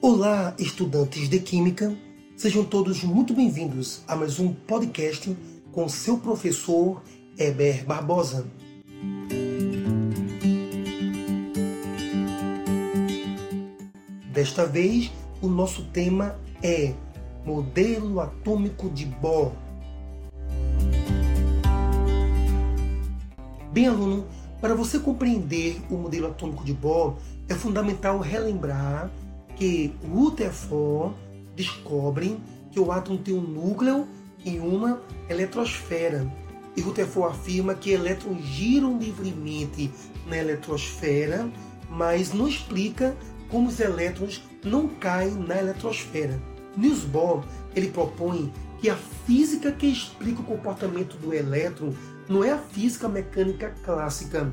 Olá, estudantes de Química, sejam todos muito bem-vindos a mais um podcast com seu professor Heber Barbosa. Desta vez, o nosso tema é Modelo Atômico de Bohr. Bem, aluno, para você compreender o modelo atômico de Bohr, é fundamental relembrar que Rutherford descobre que o átomo tem um núcleo e uma eletrosfera. E Rutherford afirma que elétrons giram livremente na eletrosfera, mas não explica como os elétrons não caem na eletrosfera. Niels Bohr ele propõe que a física que explica o comportamento do elétron não é a física mecânica clássica.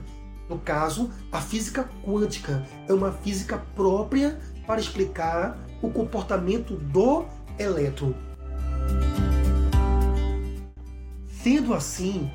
No caso, a física quântica é uma física própria para explicar o comportamento do elétron. Sendo assim,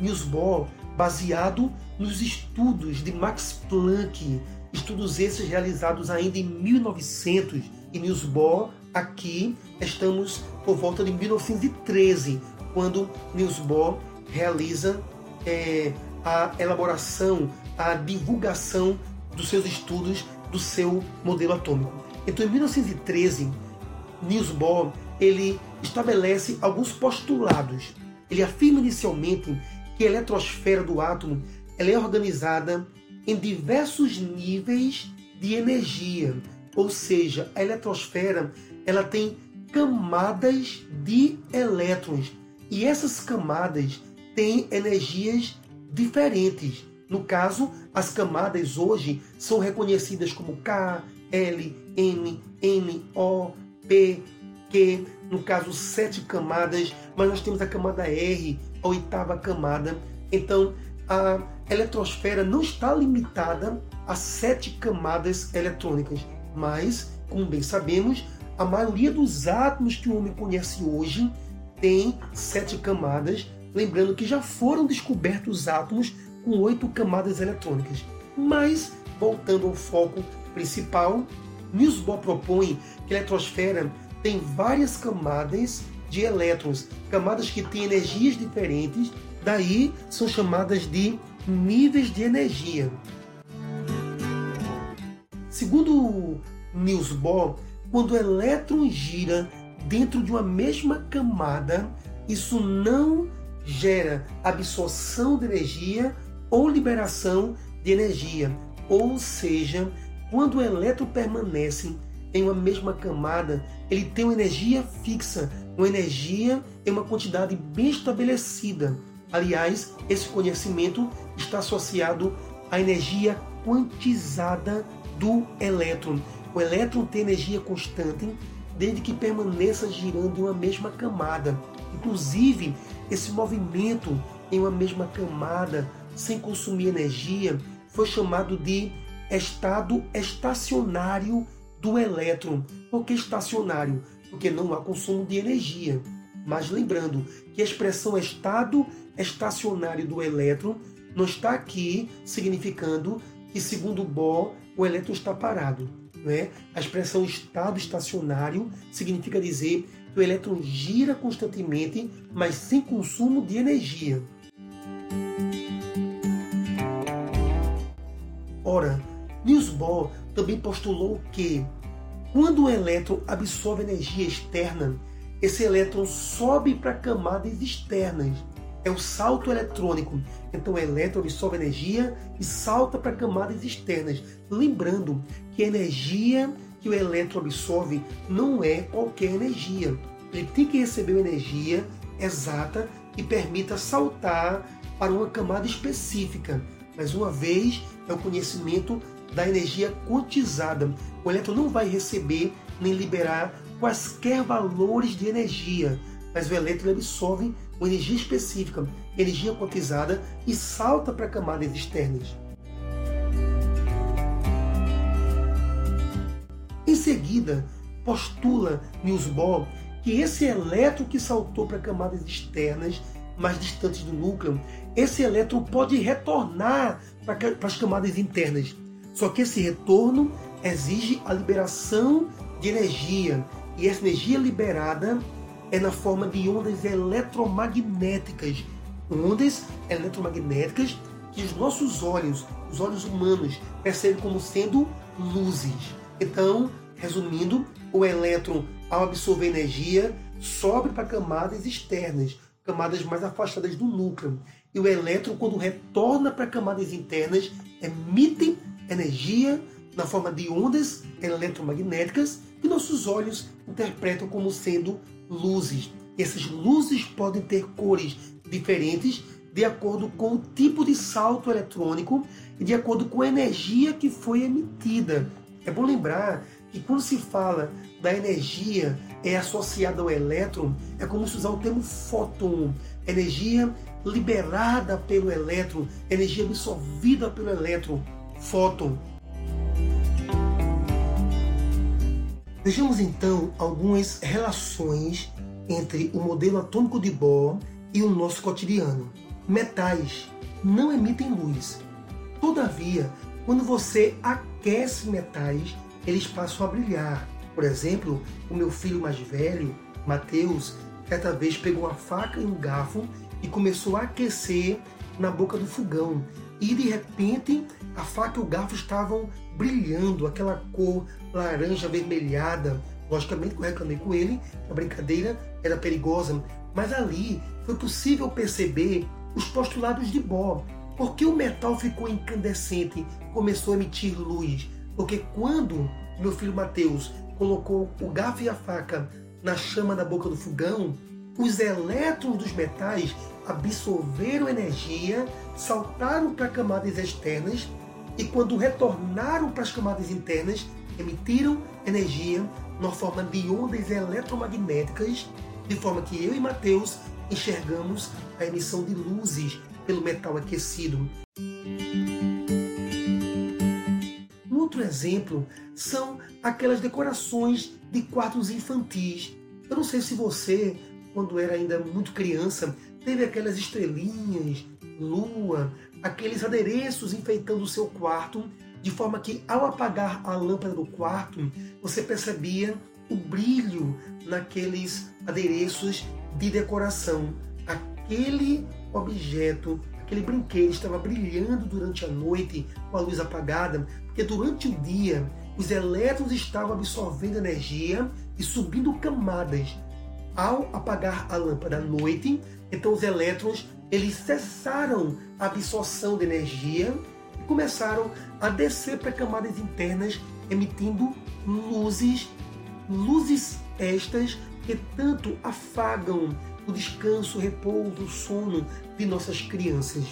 Niels Bohr, baseado nos estudos de Max Planck, Estudos esses realizados ainda em 1900 e Niels Bohr aqui estamos por volta de 1913, quando Niels Bohr realiza é, a elaboração, a divulgação dos seus estudos do seu modelo atômico. Então, em 1913, Niels Bohr ele estabelece alguns postulados. Ele afirma inicialmente que a eletrosfera do átomo ela é organizada em diversos níveis de energia, ou seja, a eletrosfera ela tem camadas de elétrons e essas camadas têm energias diferentes. No caso, as camadas hoje são reconhecidas como K, L, M, N, O, P, Q. No caso, sete camadas, mas nós temos a camada R, a oitava camada. Então, a eletrosfera não está limitada a sete camadas eletrônicas, mas, como bem sabemos, a maioria dos átomos que o homem conhece hoje tem sete camadas, lembrando que já foram descobertos átomos com oito camadas eletrônicas. Mas, voltando ao foco principal, Niels Bohr propõe que a eletrosfera tem várias camadas de elétrons, camadas que têm energias diferentes, daí são chamadas de níveis de energia. Segundo Niels Bohr, quando o elétron gira dentro de uma mesma camada, isso não gera absorção de energia ou liberação de energia. Ou seja, quando o elétron permanece em uma mesma camada, ele tem uma energia fixa, uma energia em uma quantidade bem estabelecida. Aliás, esse conhecimento está associado à energia quantizada do elétron. O elétron tem energia constante desde que permaneça girando em uma mesma camada. Inclusive, esse movimento em uma mesma camada, sem consumir energia, foi chamado de estado estacionário do elétron. Por que estacionário? Porque não há consumo de energia. Mas lembrando que a expressão estado estacionário do elétron não está aqui significando que, segundo Bohr, o elétron está parado. Né? A expressão estado estacionário significa dizer que o elétron gira constantemente, mas sem consumo de energia. Ora, Niels Bohr também postulou que quando o elétron absorve energia externa, esse elétron sobe para camadas externas é o salto eletrônico. Então o elétron absorve energia e salta para camadas externas. Lembrando que a energia que o elétron absorve não é qualquer energia. Ele tem que receber uma energia exata que permita saltar para uma camada específica. Mais uma vez, é o conhecimento da energia quantizada. O elétron não vai receber nem liberar quaisquer valores de energia, mas o elétron absorve uma energia específica, energia quantizada, e salta para camadas externas. Em seguida, postula Niels Bohr que esse elétron que saltou para camadas externas, mais distantes do núcleo, esse elétron pode retornar para as camadas internas. Só que esse retorno exige a liberação de energia. E essa energia liberada é na forma de ondas eletromagnéticas. Ondas eletromagnéticas que os nossos olhos, os olhos humanos, percebem como sendo luzes. Então, resumindo, o elétron, ao absorver energia, sobe para camadas externas, camadas mais afastadas do núcleo. E o elétron, quando retorna para camadas internas, emite energia na forma de ondas eletromagnéticas que nossos olhos interpretam como sendo luzes. Essas luzes podem ter cores diferentes de acordo com o tipo de salto eletrônico e de acordo com a energia que foi emitida. É bom lembrar que quando se fala da energia é associada ao elétron, é como se usar o termo fóton, energia liberada pelo elétron, energia absorvida pelo elétron, fóton. Vejamos então algumas relações entre o modelo atômico de Bohr e o nosso cotidiano. Metais não emitem luz. Todavia, quando você aquece metais, eles passam a brilhar. Por exemplo, o meu filho mais velho, Mateus, certa vez pegou uma faca e um garfo e começou a aquecer na boca do fogão. E de repente, a faca e o garfo estavam brilhando, aquela cor laranja avermelhada. Logicamente, eu reclamei com ele, a brincadeira era perigosa, mas ali foi possível perceber os postulados de Bohr. Por que o metal ficou incandescente, começou a emitir luz? Porque quando meu filho Mateus colocou o garfo e a faca na chama da boca do fogão, os elétrons dos metais absorveram energia, saltaram para camadas externas e quando retornaram para as camadas internas, emitiram energia na forma de ondas eletromagnéticas, de forma que eu e Mateus enxergamos a emissão de luzes pelo metal aquecido. Um outro exemplo são aquelas decorações de quartos infantis. Eu não sei se você, quando era ainda muito criança, teve aquelas estrelinhas, lua, aqueles adereços enfeitando o seu quarto, de forma que ao apagar a lâmpada do quarto, você percebia o brilho naqueles adereços de decoração. Aquele objeto, aquele brinquedo estava brilhando durante a noite com a luz apagada, porque durante o dia os elétrons estavam absorvendo energia e subindo camadas. Ao apagar a lâmpada à noite, então os elétrons eles cessaram a absorção de energia e começaram a descer para camadas internas, emitindo luzes, luzes estas que tanto afagam o descanso, o repouso, o sono de nossas crianças.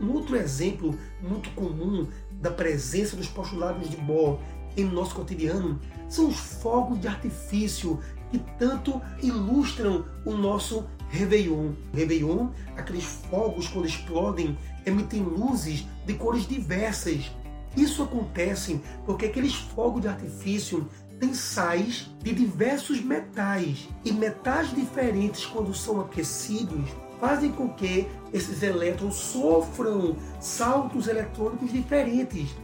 Um outro exemplo muito comum da presença dos postulados de Bohr em nosso cotidiano são os fogos de artifício que tanto ilustram o nosso Réveillon. Réveillon, aqueles fogos quando explodem, emitem luzes de cores diversas. Isso acontece porque aqueles fogos de artifício têm sais de diversos metais e metais diferentes quando são aquecidos fazem com que esses elétrons sofram saltos eletrônicos diferentes.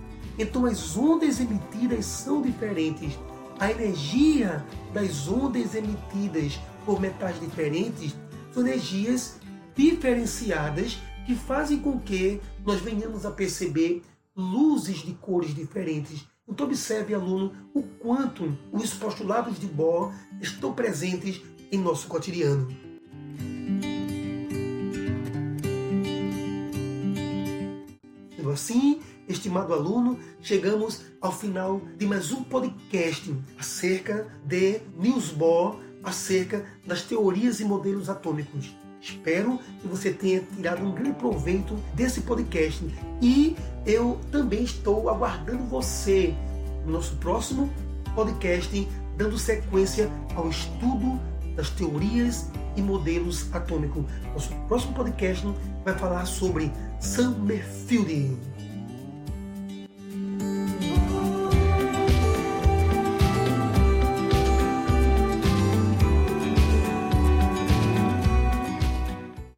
Então as ondas emitidas são diferentes. A energia das ondas emitidas por metais diferentes são energias diferenciadas que fazem com que nós venhamos a perceber luzes de cores diferentes. Então observe, aluno, o quanto os postulados de Bohr estão presentes em nosso cotidiano. Sendo assim, estimado aluno, chegamos ao final de mais um podcast acerca de Niels Bohr, acerca das teorias e modelos atômicos. Espero que você tenha tirado um grande proveito desse podcast e eu também estou aguardando você no nosso próximo podcast, dando sequência ao estudo das teorias e modelos atômicos. Nosso próximo podcast vai falar sobre Summerfield.